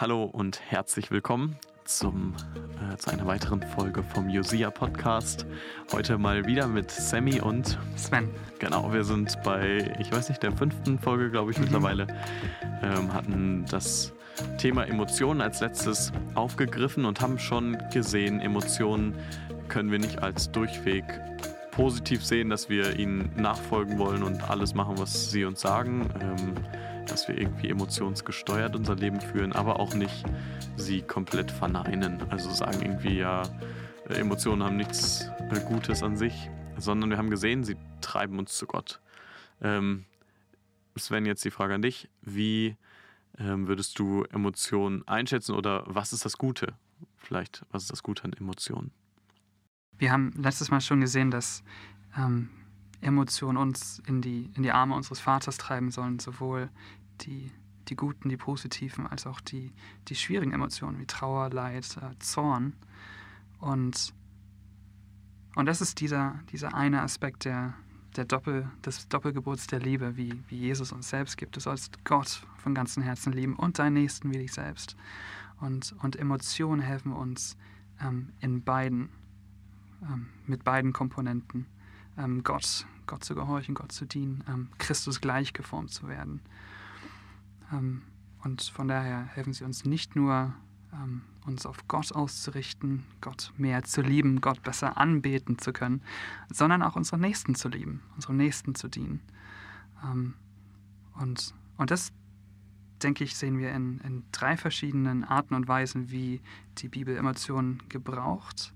Hallo und herzlich willkommen zum, äh, zu einer weiteren Folge vom Josia Podcast. Heute mal wieder mit Sammy und Sven. Genau, wir sind bei, ich weiß nicht, der fünften Folge, glaube ich, mhm. mittlerweile. Ähm, hatten das Thema Emotionen als letztes aufgegriffen und haben schon gesehen, Emotionen können wir nicht als Durchweg positiv sehen, dass wir ihnen nachfolgen wollen und alles machen, was sie uns sagen. Ähm, dass wir irgendwie emotionsgesteuert unser Leben führen, aber auch nicht sie komplett verneinen. Also sagen irgendwie, ja, Emotionen haben nichts äh, Gutes an sich, sondern wir haben gesehen, sie treiben uns zu Gott. Ähm, Sven, jetzt die Frage an dich. Wie ähm, würdest du Emotionen einschätzen oder was ist das Gute? Vielleicht, was ist das Gute an Emotionen? Wir haben letztes Mal schon gesehen, dass ähm, Emotionen uns in die, in die Arme unseres Vaters treiben sollen, sowohl die, die guten, die positiven, als auch die, die schwierigen Emotionen wie Trauer, Leid, äh, Zorn. Und, und das ist dieser, dieser eine Aspekt der, der Doppel, des Doppelgeburts der Liebe, wie, wie Jesus uns selbst gibt. Du sollst Gott von ganzem Herzen lieben und deinen Nächsten wie dich selbst. Und, und Emotionen helfen uns ähm, in beiden, ähm, mit beiden Komponenten, ähm, Gott, Gott zu gehorchen, Gott zu dienen, ähm, Christus gleichgeformt zu werden. Ähm, und von daher helfen sie uns nicht nur, ähm, uns auf Gott auszurichten, Gott mehr zu lieben, Gott besser anbeten zu können, sondern auch unsere Nächsten zu lieben, unserem Nächsten zu dienen. Ähm, und, und das, denke ich, sehen wir in, in drei verschiedenen Arten und Weisen, wie die Bibel Emotionen gebraucht.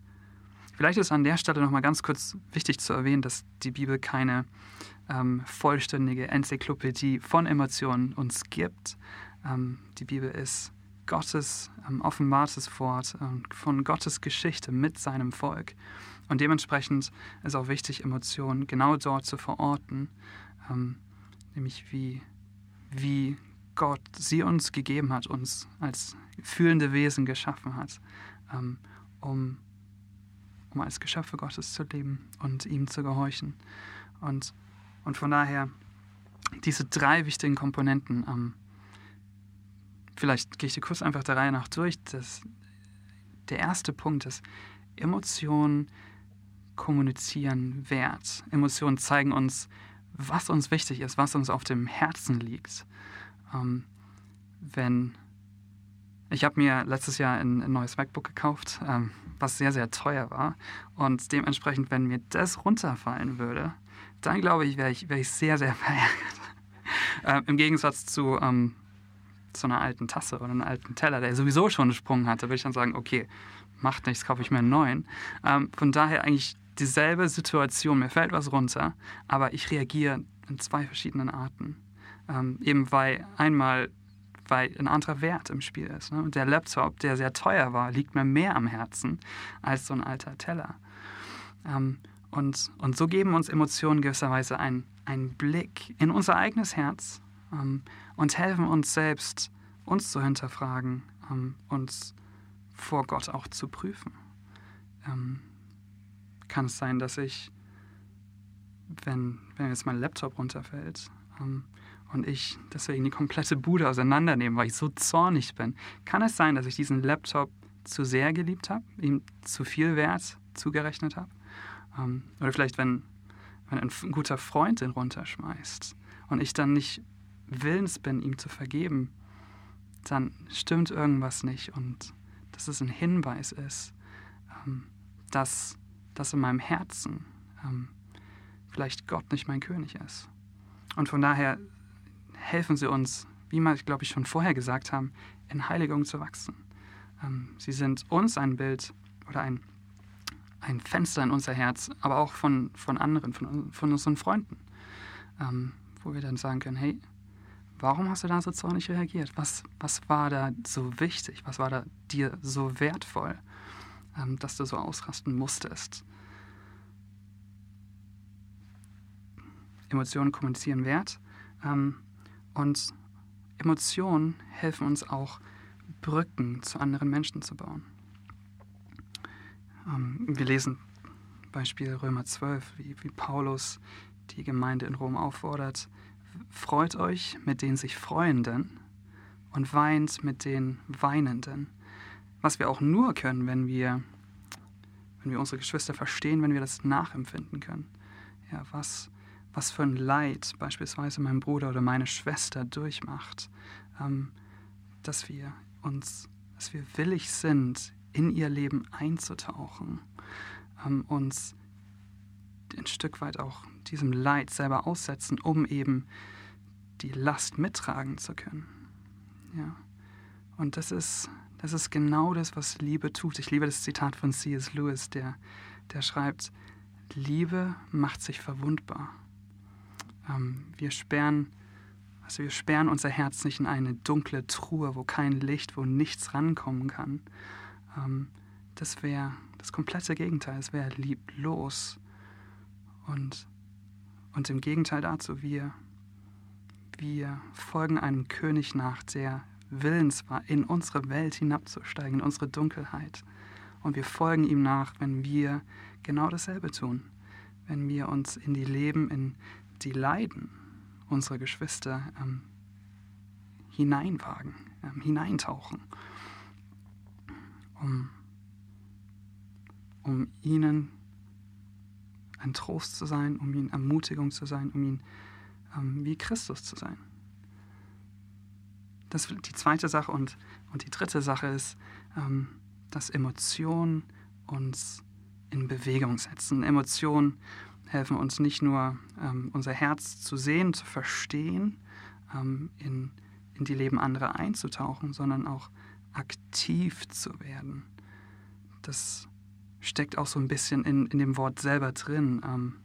Vielleicht ist an der Stelle nochmal ganz kurz wichtig zu erwähnen, dass die Bibel keine ähm, vollständige Enzyklopädie von Emotionen uns gibt. Ähm, die Bibel ist Gottes ähm, offenbartes Wort von Gottes Geschichte mit seinem Volk. Und dementsprechend ist auch wichtig, Emotionen genau dort zu verorten, ähm, nämlich wie, wie Gott sie uns gegeben hat, uns als fühlende Wesen geschaffen hat, ähm, um, um als Geschöpfe Gottes zu leben und ihm zu gehorchen. Und und von daher diese drei wichtigen Komponenten. Ähm, vielleicht gehe ich dir kurz einfach der Reihe nach durch. Das, der erste Punkt ist, Emotionen kommunizieren Wert. Emotionen zeigen uns, was uns wichtig ist, was uns auf dem Herzen liegt. Ähm, wenn ich habe mir letztes Jahr ein, ein neues MacBook gekauft, ähm, was sehr, sehr teuer war. Und dementsprechend, wenn mir das runterfallen würde, dann glaube ich, wäre ich, wär ich sehr, sehr verärgert. äh, Im Gegensatz zu, ähm, zu einer alten Tasse oder einem alten Teller, der sowieso schon einen Sprung hatte, würde ich dann sagen, okay, macht nichts, kaufe ich mir einen neuen. Ähm, von daher eigentlich dieselbe Situation, mir fällt was runter, aber ich reagiere in zwei verschiedenen Arten. Ähm, eben weil einmal weil ein anderer Wert im Spiel ist. Ne? Und der Laptop, der sehr teuer war, liegt mir mehr am Herzen als so ein alter Teller. Ähm, und, und so geben uns Emotionen gewisserweise einen, einen Blick in unser eigenes Herz ähm, und helfen uns selbst, uns zu hinterfragen, ähm, uns vor Gott auch zu prüfen. Ähm, kann es sein, dass ich, wenn, wenn jetzt mein Laptop runterfällt ähm, und ich deswegen die komplette Bude auseinandernehme, weil ich so zornig bin, kann es sein, dass ich diesen Laptop zu sehr geliebt habe, ihm zu viel Wert zugerechnet habe? Ähm, oder vielleicht, wenn, wenn ein guter Freund den runterschmeißt und ich dann nicht willens bin, ihm zu vergeben, dann stimmt irgendwas nicht und dass es ein Hinweis ist, ähm, dass, dass in meinem Herzen ähm, vielleicht Gott nicht mein König ist. Und von daher helfen sie uns, wie wir, glaube ich, schon vorher gesagt haben, in Heiligung zu wachsen. Ähm, sie sind uns ein Bild oder ein ein Fenster in unser Herz, aber auch von, von anderen, von, von unseren Freunden, ähm, wo wir dann sagen können, hey, warum hast du da so zornig reagiert? Was, was war da so wichtig? Was war da dir so wertvoll, ähm, dass du so ausrasten musstest? Emotionen kommunizieren Wert ähm, und Emotionen helfen uns auch, Brücken zu anderen Menschen zu bauen. Ähm, wir lesen Beispiel Römer 12, wie, wie Paulus die Gemeinde in Rom auffordert, freut euch mit den sich Freuenden und weint mit den Weinenden. Was wir auch nur können, wenn wir, wenn wir unsere Geschwister verstehen, wenn wir das nachempfinden können. Ja, was, was für ein Leid beispielsweise mein Bruder oder meine Schwester durchmacht, ähm, dass wir uns, dass wir willig sind, in ihr Leben einzutauchen, ähm, uns ein Stück weit auch diesem Leid selber aussetzen, um eben die Last mittragen zu können. Ja. Und das ist, das ist genau das, was Liebe tut. Ich liebe das Zitat von C.S. Lewis, der, der schreibt, Liebe macht sich verwundbar. Ähm, wir sperren also wir sperren unser Herz nicht in eine dunkle Truhe, wo kein Licht, wo nichts rankommen kann. Ähm, das wäre das komplette Gegenteil. Es wäre lieblos. Und, und im Gegenteil dazu, wir, wir folgen einem König nach, der willens war, in unsere Welt hinabzusteigen, in unsere Dunkelheit. Und wir folgen ihm nach, wenn wir genau dasselbe tun. Wenn wir uns in die Leben, in die Leiden unserer Geschwister ähm, hineinwagen, ähm, hineintauchen, um, um ihnen ein Trost zu sein, um ihnen Ermutigung zu sein, um ihnen ähm, wie Christus zu sein. Das ist die zweite Sache und, und die dritte Sache ist, ähm, dass Emotionen uns in Bewegung setzen. Emotionen helfen uns nicht nur, ähm, unser Herz zu sehen, zu verstehen, ähm, in, in die Leben anderer einzutauchen, sondern auch aktiv zu werden. Das steckt auch so ein bisschen in, in dem Wort selber drin. Ähm,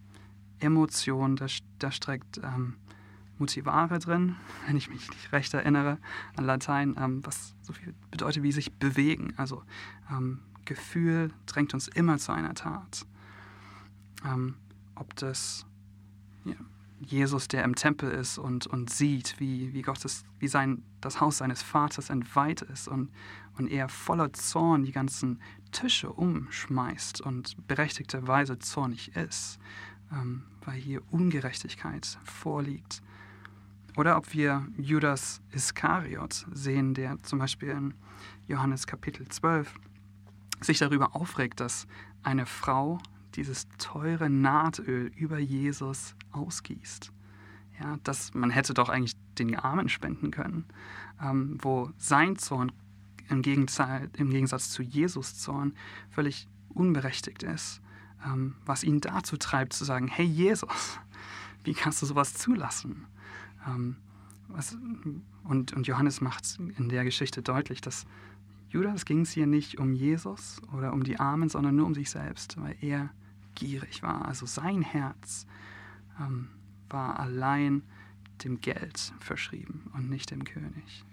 Emotion, da, da steckt ähm, Motivare drin, wenn ich mich nicht recht erinnere an Latein, ähm, was so viel bedeutet wie sich bewegen. Also ähm, Gefühl drängt uns immer zu einer Tat. Ähm, ob das ja, Jesus, der im Tempel ist und, und sieht, wie, wie, Gottes, wie sein, das Haus seines Vaters entweiht ist und, und er voller Zorn die ganzen Tische umschmeißt und berechtigterweise zornig ist, ähm, weil hier Ungerechtigkeit vorliegt. Oder ob wir Judas Iskariot sehen, der zum Beispiel in Johannes Kapitel 12 sich darüber aufregt, dass eine Frau dieses teure Nahtöl über Jesus ausgießt. Ja, dass man hätte doch eigentlich den Armen spenden können, ähm, wo sein Zorn im, Gegensatz zu Jesus Zorn völlig unberechtigt ist, ähm, was ihn dazu treibt zu sagen, hey Jesus, wie kannst du sowas zulassen? Ähm, und, und Johannes macht in der Geschichte deutlich, dass Judas ging es hier nicht um Jesus oder um die Armen, sondern nur um sich selbst, weil er gierig war. Also sein Herz ähm, war allein dem Geld verschrieben und nicht dem König.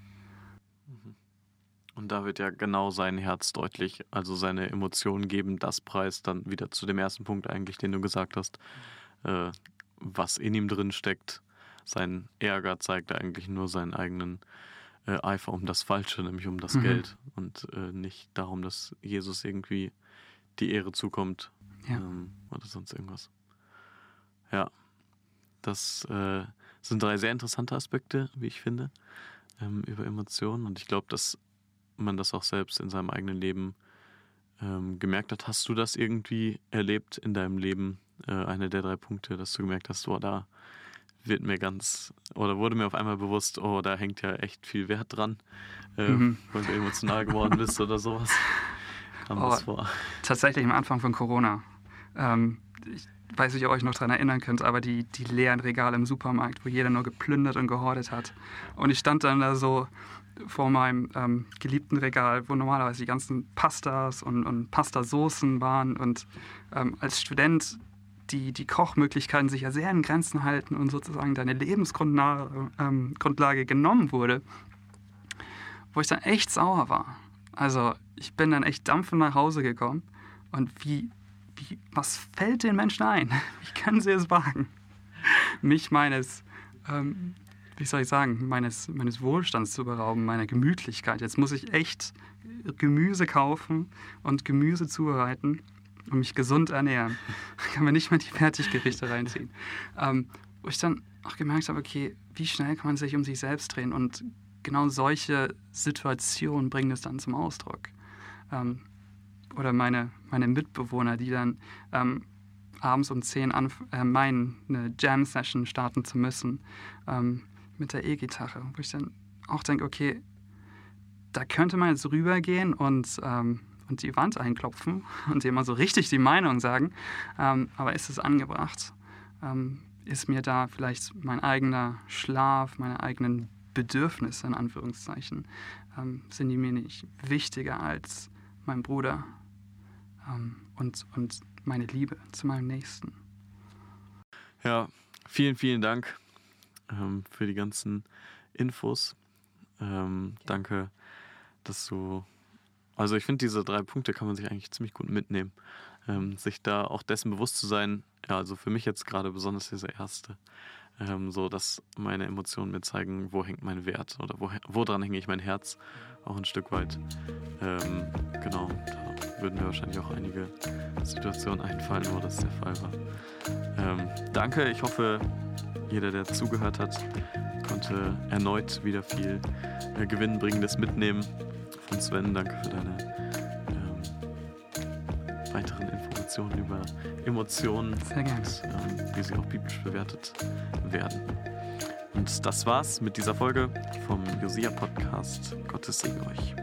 Mhm. Und da wird ja genau sein Herz deutlich, also seine Emotionen geben das Preis dann wieder zu dem ersten Punkt eigentlich, den du gesagt hast, äh, was in ihm drin steckt. Sein Ärger zeigt eigentlich nur seinen eigenen äh, Eifer um das Falsche, nämlich um das mhm. Geld und äh, nicht darum, dass Jesus irgendwie die Ehre zukommt, ja. Ähm, oder sonst irgendwas. Ja, das äh, sind drei sehr interessante Aspekte, wie ich finde, ähm, über Emotionen. Und ich glaube, dass man das auch selbst in seinem eigenen Leben ähm, gemerkt hat. Hast du das irgendwie erlebt in deinem Leben? Äh, eine der drei Punkte, dass du gemerkt hast, oh, da wird mir ganz, oder wurde mir auf einmal bewusst, oh, da hängt ja echt viel Wert dran, äh, mhm. weil du emotional geworden bist oder sowas. Kam oh, das vor? Tatsächlich am Anfang von Corona ähm, ich weiß nicht, ob ihr euch noch daran erinnern könnt, aber die, die leeren Regale im Supermarkt, wo jeder nur geplündert und gehortet hat. Und ich stand dann da so vor meinem ähm, geliebten Regal, wo normalerweise die ganzen Pastas und, und Pastasoßen waren. Und ähm, als Student die, die Kochmöglichkeiten sich ja sehr in Grenzen halten und sozusagen deine Lebensgrundlage ähm, genommen wurde, wo ich dann echt sauer war. Also ich bin dann echt dampfend nach Hause gekommen und wie wie, was fällt den Menschen ein? Wie können sie es wagen, mich meines, ähm, wie soll ich sagen, meines, meines Wohlstands zu berauben, meiner Gemütlichkeit. Jetzt muss ich echt Gemüse kaufen und Gemüse zubereiten und mich gesund ernähren. Da kann man nicht mehr die Fertiggerichte reinziehen. Ähm, wo ich dann auch gemerkt habe, okay, wie schnell kann man sich um sich selbst drehen und genau solche Situationen bringen es dann zum Ausdruck. Ähm, oder meine, meine Mitbewohner, die dann ähm, abends um 10 äh, meinen, eine Jam-Session starten zu müssen ähm, mit der E-Gitarre, wo ich dann auch denke, okay, da könnte man jetzt rübergehen und, ähm, und die Wand einklopfen und dem mal so richtig die Meinung sagen, ähm, aber ist es angebracht? Ähm, ist mir da vielleicht mein eigener Schlaf, meine eigenen Bedürfnisse in Anführungszeichen, ähm, sind die mir nicht wichtiger als mein Bruder ähm, und, und meine Liebe zu meinem Nächsten. Ja, vielen, vielen Dank ähm, für die ganzen Infos. Ähm, danke, dass du. Also ich finde, diese drei Punkte kann man sich eigentlich ziemlich gut mitnehmen. Ähm, sich da auch dessen bewusst zu sein, ja, also für mich jetzt gerade besonders dieser erste, ähm, so dass meine Emotionen mir zeigen, wo hängt mein Wert oder wo, woran hänge ich mein Herz auch ein Stück weit. Ähm, genau, da würden mir wahrscheinlich auch einige Situationen einfallen, wo das der Fall war. Ähm, danke, ich hoffe, jeder, der zugehört hat, konnte erneut wieder viel äh, Gewinnbringendes mitnehmen. Von Sven, danke für deine ähm, weiteren Informationen über Emotionen Sehr gerne. und ähm, wie sie auch biblisch bewertet werden. Und das war's mit dieser Folge vom Josia Podcast. Gottes Segen euch.